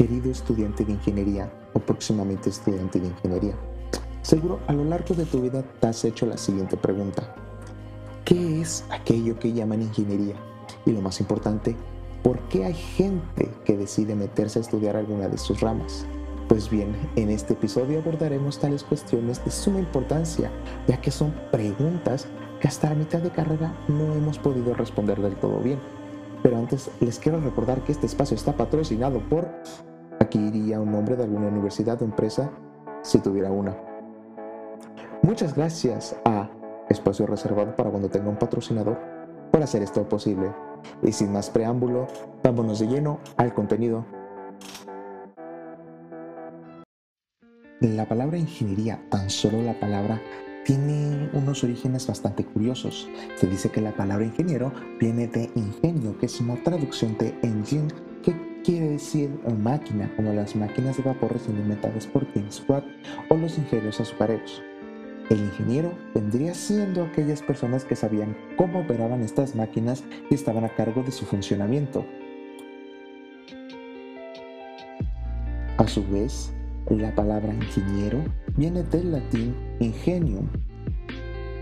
querido estudiante de ingeniería o próximamente estudiante de ingeniería. Seguro a lo largo de tu vida te has hecho la siguiente pregunta. ¿Qué es aquello que llaman ingeniería? Y lo más importante, ¿por qué hay gente que decide meterse a estudiar alguna de sus ramas? Pues bien, en este episodio abordaremos tales cuestiones de suma importancia, ya que son preguntas que hasta la mitad de carrera no hemos podido responder del todo bien. Pero antes les quiero recordar que este espacio está patrocinado por... Aquí iría un nombre de alguna universidad o empresa si tuviera una. Muchas gracias a Espacio Reservado para cuando tenga un patrocinador por hacer esto posible. Y sin más preámbulo, vámonos de lleno al contenido. La palabra ingeniería, tan solo la palabra tiene unos orígenes bastante curiosos. Se dice que la palabra ingeniero viene de ingenio, que es una traducción de engine, quiere decir máquina, como las máquinas de vapor recién inventadas por James Watt o los ingenios azucareros. El ingeniero vendría siendo aquellas personas que sabían cómo operaban estas máquinas y estaban a cargo de su funcionamiento. A su vez, la palabra ingeniero viene del latín ingenium,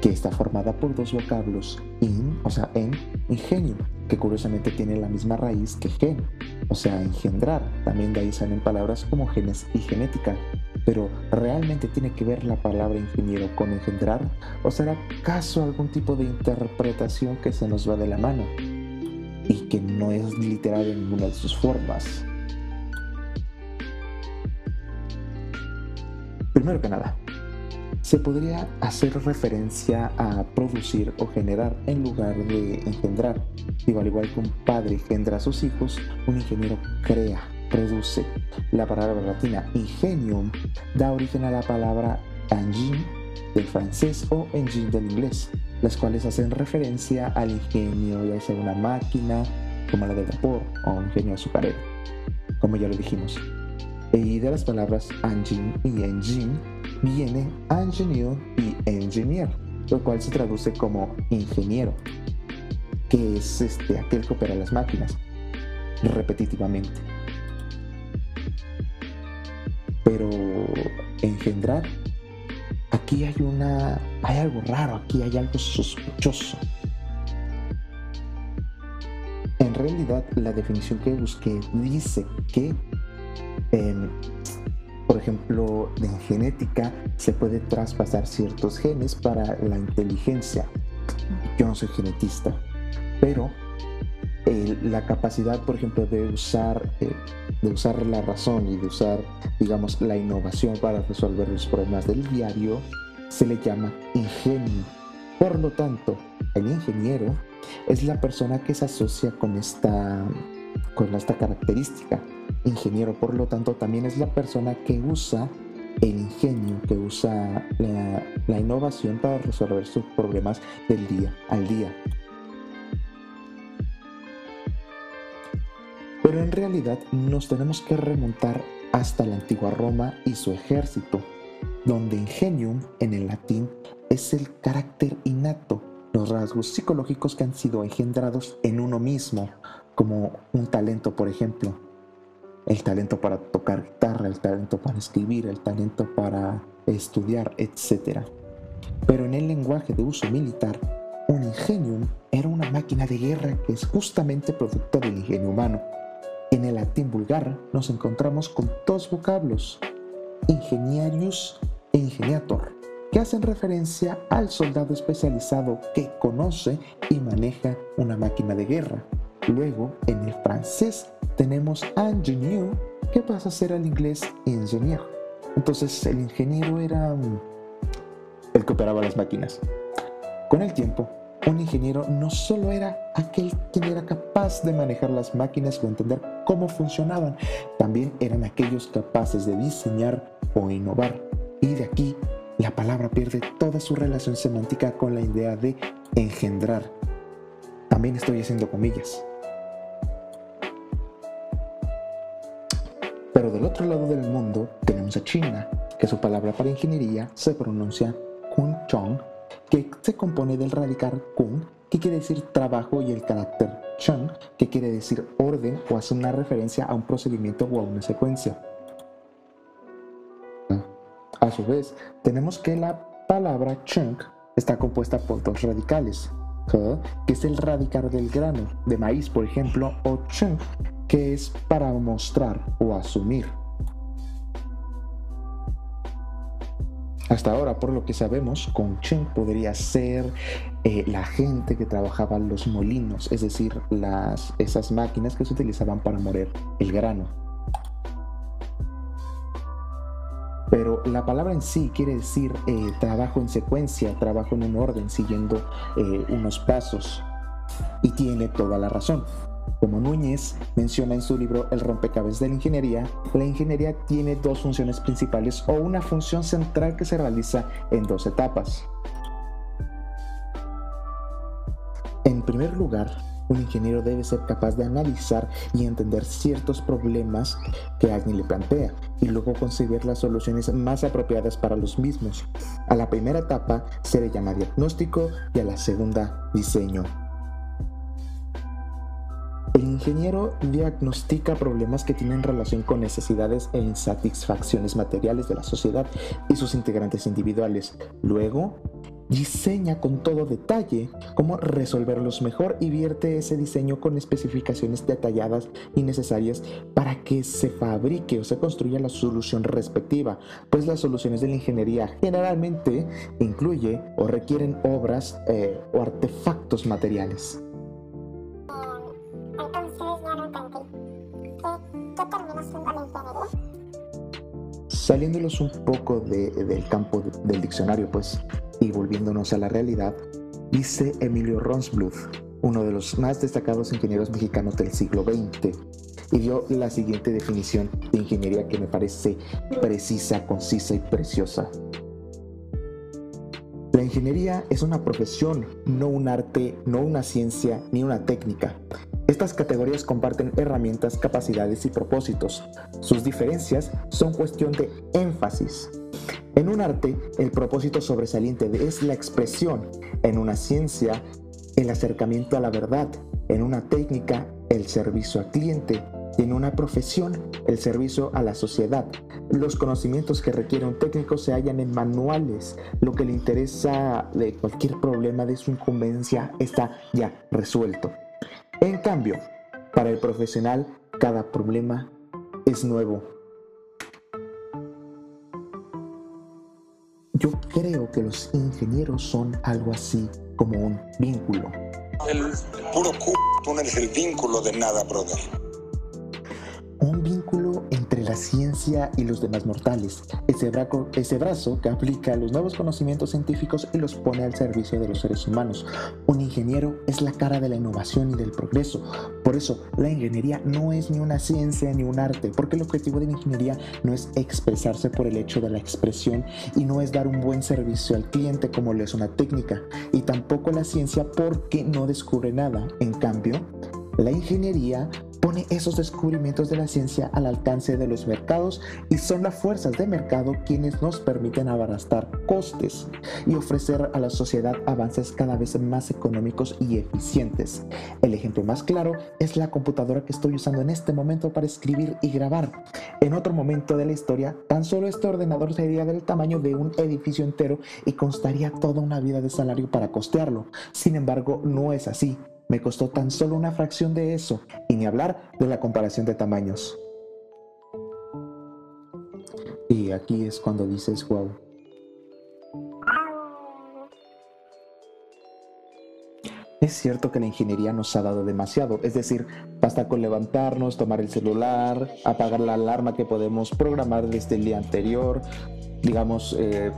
que está formada por dos vocablos, in, o sea, en, ingenium, que curiosamente tiene la misma raíz que gen, o sea, engendrar. También de ahí salen palabras como genes y genética. Pero ¿realmente tiene que ver la palabra ingeniero con engendrar? ¿O será acaso algún tipo de interpretación que se nos va de la mano y que no es literal en ninguna de sus formas? Primero que nada, se podría hacer referencia a producir o generar en lugar de engendrar. Digo, al igual que un padre engendra a sus hijos, un ingeniero crea, produce. La palabra latina ingenium da origen a la palabra engine del francés o engine del inglés, las cuales hacen referencia al ingenio, ya sea una máquina como la de vapor o ingenio azucarero, como ya lo dijimos. Y de las palabras engine y engine viene engineer y engineer, lo cual se traduce como ingeniero, que es este, aquel que opera las máquinas repetitivamente. Pero engendrar, aquí hay una, hay algo raro, aquí hay algo sospechoso. En realidad, la definición que busqué dice que por ejemplo, en genética se puede traspasar ciertos genes para la inteligencia. Yo no soy genetista, pero la capacidad, por ejemplo, de usar, eh, de usar la razón y de usar, digamos, la innovación para resolver los problemas del diario, se le llama ingenio. Por lo tanto, el ingeniero es la persona que se asocia con esta, con esta característica ingeniero, por lo tanto, también es la persona que usa el ingenio, que usa la, innovación para resolver sus problemas del día al día. Pero en realidad nos tenemos que remontar hasta la antigua Roma y su ejército, donde ingenium en el latín es el carácter innato, los rasgos psicológicos que han sido engendrados en uno mismo, como un talento, por ejemplo el talento para tocar guitarra, el talento para escribir, el talento para estudiar, etc. Pero en el lenguaje de uso militar, un ingenium era una máquina de guerra que es justamente producto del ingenio humano. En el latín vulgar nos encontramos con dos vocablos, ingeniarius e ingeniator, que hacen referencia al soldado especializado que conoce y maneja una máquina de guerra. Luego, en el francés tenemos ingenieur, que pasa a ser al inglés ingeniero. Entonces el ingeniero era mm, el que operaba las máquinas. Con el tiempo, un ingeniero no solo era aquel quien era capaz de manejar las máquinas o entender cómo funcionaban, también eran aquellos capaces de diseñar o innovar. Y de aquí la palabra pierde toda su relación semántica con la idea de engendrar. También estoy haciendo comillas. Pero del otro lado del mundo tenemos a China, que su palabra para ingeniería se pronuncia Kun Chong, que se compone del radical Kun, que quiere decir trabajo y el carácter chung, que quiere decir orden o hace una referencia a un procedimiento o a una secuencia. A su vez, tenemos que la palabra chunk está compuesta por dos radicales, que es el radical del grano, de maíz por ejemplo, o chunk, que es para mostrar o asumir. Hasta ahora, por lo que sabemos, con Chen podría ser eh, la gente que trabajaba los molinos, es decir, las, esas máquinas que se utilizaban para moler el grano. Pero la palabra en sí quiere decir eh, trabajo en secuencia, trabajo en un orden, siguiendo eh, unos pasos. Y tiene toda la razón. Como Núñez menciona en su libro El rompecabezas de la ingeniería, la ingeniería tiene dos funciones principales o una función central que se realiza en dos etapas. En primer lugar, un ingeniero debe ser capaz de analizar y entender ciertos problemas que alguien le plantea y luego concebir las soluciones más apropiadas para los mismos. A la primera etapa se le llama diagnóstico y a la segunda diseño. El ingeniero diagnostica problemas que tienen relación con necesidades e insatisfacciones materiales de la sociedad y sus integrantes individuales. Luego, diseña con todo detalle cómo resolverlos mejor y vierte ese diseño con especificaciones detalladas y necesarias para que se fabrique o se construya la solución respectiva, pues las soluciones de la ingeniería generalmente incluye o requieren obras eh, o artefactos materiales. Saliéndolos un poco del campo del diccionario, pues, y volviéndonos a la realidad, dice Emilio Ronsbluth, uno de los más destacados ingenieros mexicanos del siglo XX, y dio la siguiente definición de ingeniería que me parece precisa, concisa y preciosa. La ingeniería es una profesión, no un arte, no una ciencia ni una técnica. Estas categorías comparten herramientas, capacidades y propósitos. Sus diferencias son cuestión de énfasis. En un arte, el propósito sobresaliente es la expresión. En una ciencia, el acercamiento a la verdad. En una técnica, el servicio al cliente. Y en una profesión, el servicio a la sociedad. Los conocimientos que requiere un técnico se hallan en manuales. Lo que le interesa de cualquier problema de su incumbencia está ya resuelto. En cambio, para el profesional, cada problema es nuevo. Yo creo que los ingenieros son algo así como un vínculo. El puro c tú no el vínculo de nada, brother. La ciencia y los demás mortales. Ese, ese brazo que aplica los nuevos conocimientos científicos y los pone al servicio de los seres humanos. Un ingeniero es la cara de la innovación y del progreso. Por eso, la ingeniería no es ni una ciencia ni un arte, porque el objetivo de la ingeniería no es expresarse por el hecho de la expresión y no es dar un buen servicio al cliente como lo es una técnica, y tampoco la ciencia porque no descubre nada. En cambio, la ingeniería pone esos descubrimientos de la ciencia al alcance de los mercados y son las fuerzas de mercado quienes nos permiten abaratar costes y ofrecer a la sociedad avances cada vez más económicos y eficientes. El ejemplo más claro es la computadora que estoy usando en este momento para escribir y grabar. En otro momento de la historia, tan solo este ordenador sería del tamaño de un edificio entero y constaría toda una vida de salario para costearlo. Sin embargo, no es así. Me costó tan solo una fracción de eso, y ni hablar de la comparación de tamaños. Y aquí es cuando dices, wow. Es cierto que la ingeniería nos ha dado demasiado, es decir, basta con levantarnos, tomar el celular, apagar la alarma que podemos programar desde el día anterior, digamos, eh,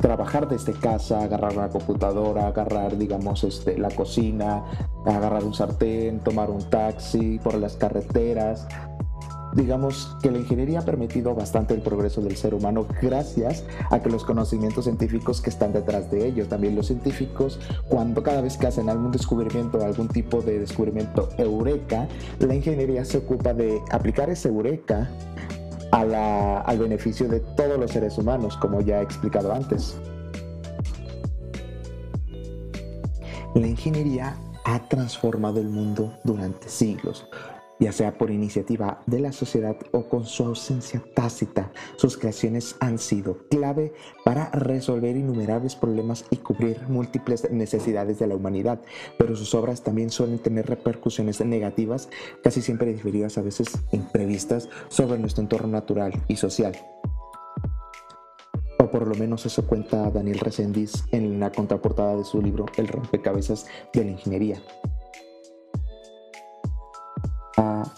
trabajar desde casa, agarrar una computadora, agarrar, digamos, este, la cocina, agarrar un sartén, tomar un taxi por las carreteras. Digamos que la ingeniería ha permitido bastante el progreso del ser humano gracias a que los conocimientos científicos que están detrás de ello, también los científicos, cuando cada vez que hacen algún descubrimiento, algún tipo de descubrimiento eureka, la ingeniería se ocupa de aplicar ese eureka al beneficio de todos los seres humanos, como ya he explicado antes. La ingeniería ha transformado el mundo durante siglos ya sea por iniciativa de la sociedad o con su ausencia tácita. Sus creaciones han sido clave para resolver innumerables problemas y cubrir múltiples necesidades de la humanidad, pero sus obras también suelen tener repercusiones negativas, casi siempre diferidas, a veces imprevistas, sobre nuestro entorno natural y social. O por lo menos eso cuenta Daniel Resendiz en la contraportada de su libro El rompecabezas de la ingeniería.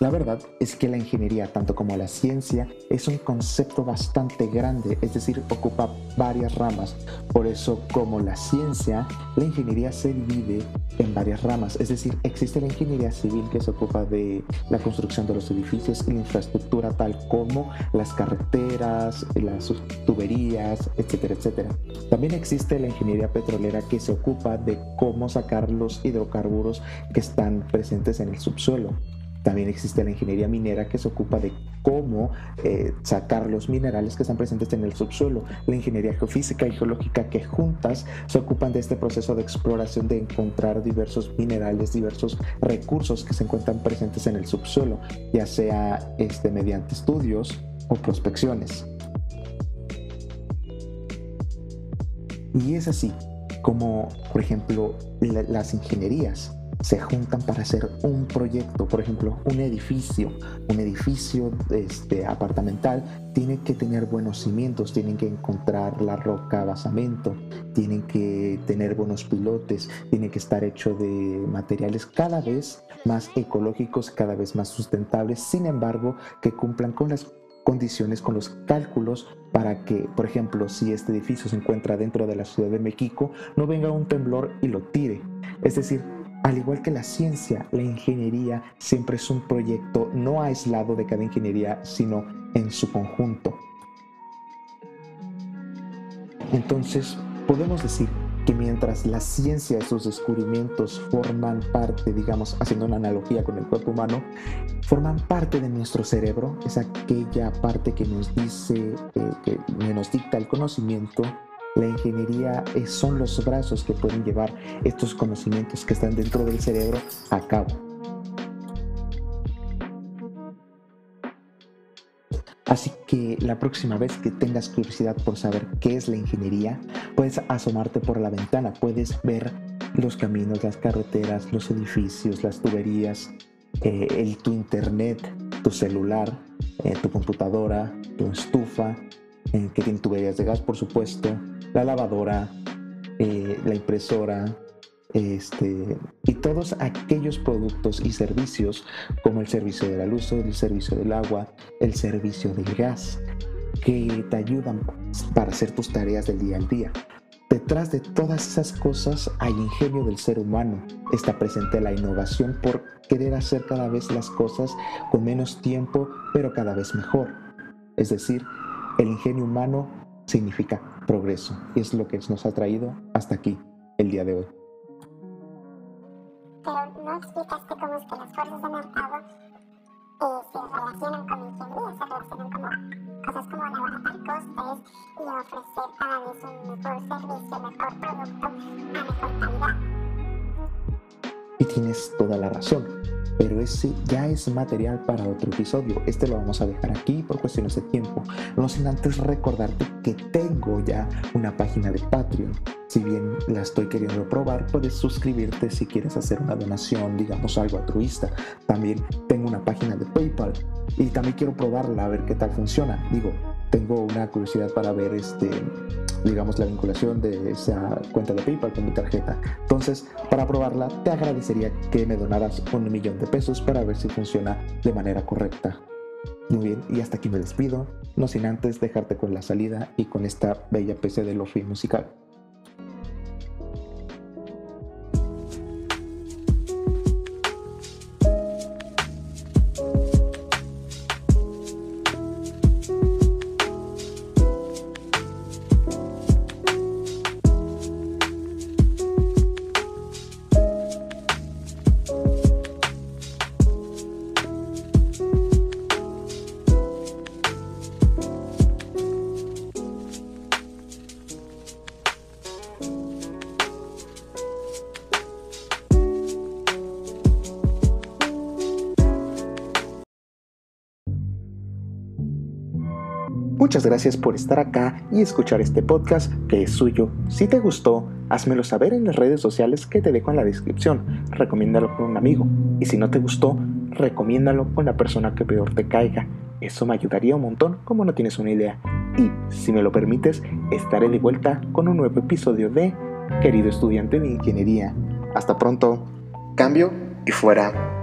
La verdad es que la ingeniería, tanto como la ciencia, es un concepto bastante grande, es decir, ocupa varias ramas. Por eso, como la ciencia, la ingeniería se divide en varias ramas. Es decir, existe la ingeniería civil que se ocupa de la construcción de los edificios y la infraestructura tal como las carreteras, las tuberías, etcétera, etcétera. También existe la ingeniería petrolera que se ocupa de cómo sacar los hidrocarburos que están presentes en el subsuelo. También existe la ingeniería minera que se ocupa de cómo eh, sacar los minerales que están presentes en el subsuelo. La ingeniería geofísica y geológica que juntas se ocupan de este proceso de exploración de encontrar diversos minerales, diversos recursos que se encuentran presentes en el subsuelo, ya sea este, mediante estudios o prospecciones. Y es así como, por ejemplo, las ingenierías se juntan para hacer un proyecto, por ejemplo, un edificio, un edificio este, apartamental tiene que tener buenos cimientos, tienen que encontrar la roca basamento, tienen que tener buenos pilotes, tiene que estar hecho de materiales cada vez más ecológicos, cada vez más sustentables, sin embargo, que cumplan con las condiciones, con los cálculos para que, por ejemplo, si este edificio se encuentra dentro de la Ciudad de México, no venga un temblor y lo tire. Es decir, al igual que la ciencia, la ingeniería siempre es un proyecto no aislado de cada ingeniería, sino en su conjunto. Entonces, podemos decir que mientras la ciencia y sus descubrimientos forman parte, digamos, haciendo una analogía con el cuerpo humano, forman parte de nuestro cerebro, es aquella parte que nos dice, eh, que nos dicta el conocimiento, la ingeniería son los brazos que pueden llevar estos conocimientos que están dentro del cerebro a cabo. Así que la próxima vez que tengas curiosidad por saber qué es la ingeniería, puedes asomarte por la ventana, puedes ver los caminos, las carreteras, los edificios, las tuberías, eh, el, tu internet, tu celular, eh, tu computadora, tu estufa, eh, que tiene tuberías de gas, por supuesto, la lavadora, eh, la impresora, este, y todos aquellos productos y servicios como el servicio de la luz, el servicio del agua, el servicio del gas, que te ayudan para hacer tus tareas del día al día. Detrás de todas esas cosas hay ingenio del ser humano. Está presente la innovación por querer hacer cada vez las cosas con menos tiempo, pero cada vez mejor. Es decir, el ingenio humano significa progreso y es lo que nos ha traído hasta aquí el día de hoy. Pero no explicaste cómo es que las fuerzas de mercado eh, se relacionan con ingeniería, se relacionan como cosas como abaratar costes y ofrecer cada vez un mejor servicio, mejor producto a mejor calidad. Y tienes toda la razón pero ese ya es material para otro episodio. Este lo vamos a dejar aquí por cuestiones de tiempo. No sin antes recordarte que tengo ya una página de Patreon. Si bien la estoy queriendo probar, puedes suscribirte si quieres hacer una donación, digamos algo altruista. También tengo una página de PayPal y también quiero probarla a ver qué tal funciona. Digo, tengo una curiosidad para ver este digamos la vinculación de esa cuenta de PayPal con mi tarjeta. Entonces, para probarla, te agradecería que me donaras un millón de pesos para ver si funciona de manera correcta. Muy bien, y hasta aquí me despido, no sin antes dejarte con la salida y con esta bella PC de Lofi musical. Muchas gracias por estar acá y escuchar este podcast que es suyo. Si te gustó, házmelo saber en las redes sociales que te dejo en la descripción. Recomiéndalo con un amigo. Y si no te gustó, recomiéndalo con la persona que peor te caiga. Eso me ayudaría un montón como no tienes una idea. Y, si me lo permites, estaré de vuelta con un nuevo episodio de Querido estudiante de ingeniería. Hasta pronto. Cambio y fuera.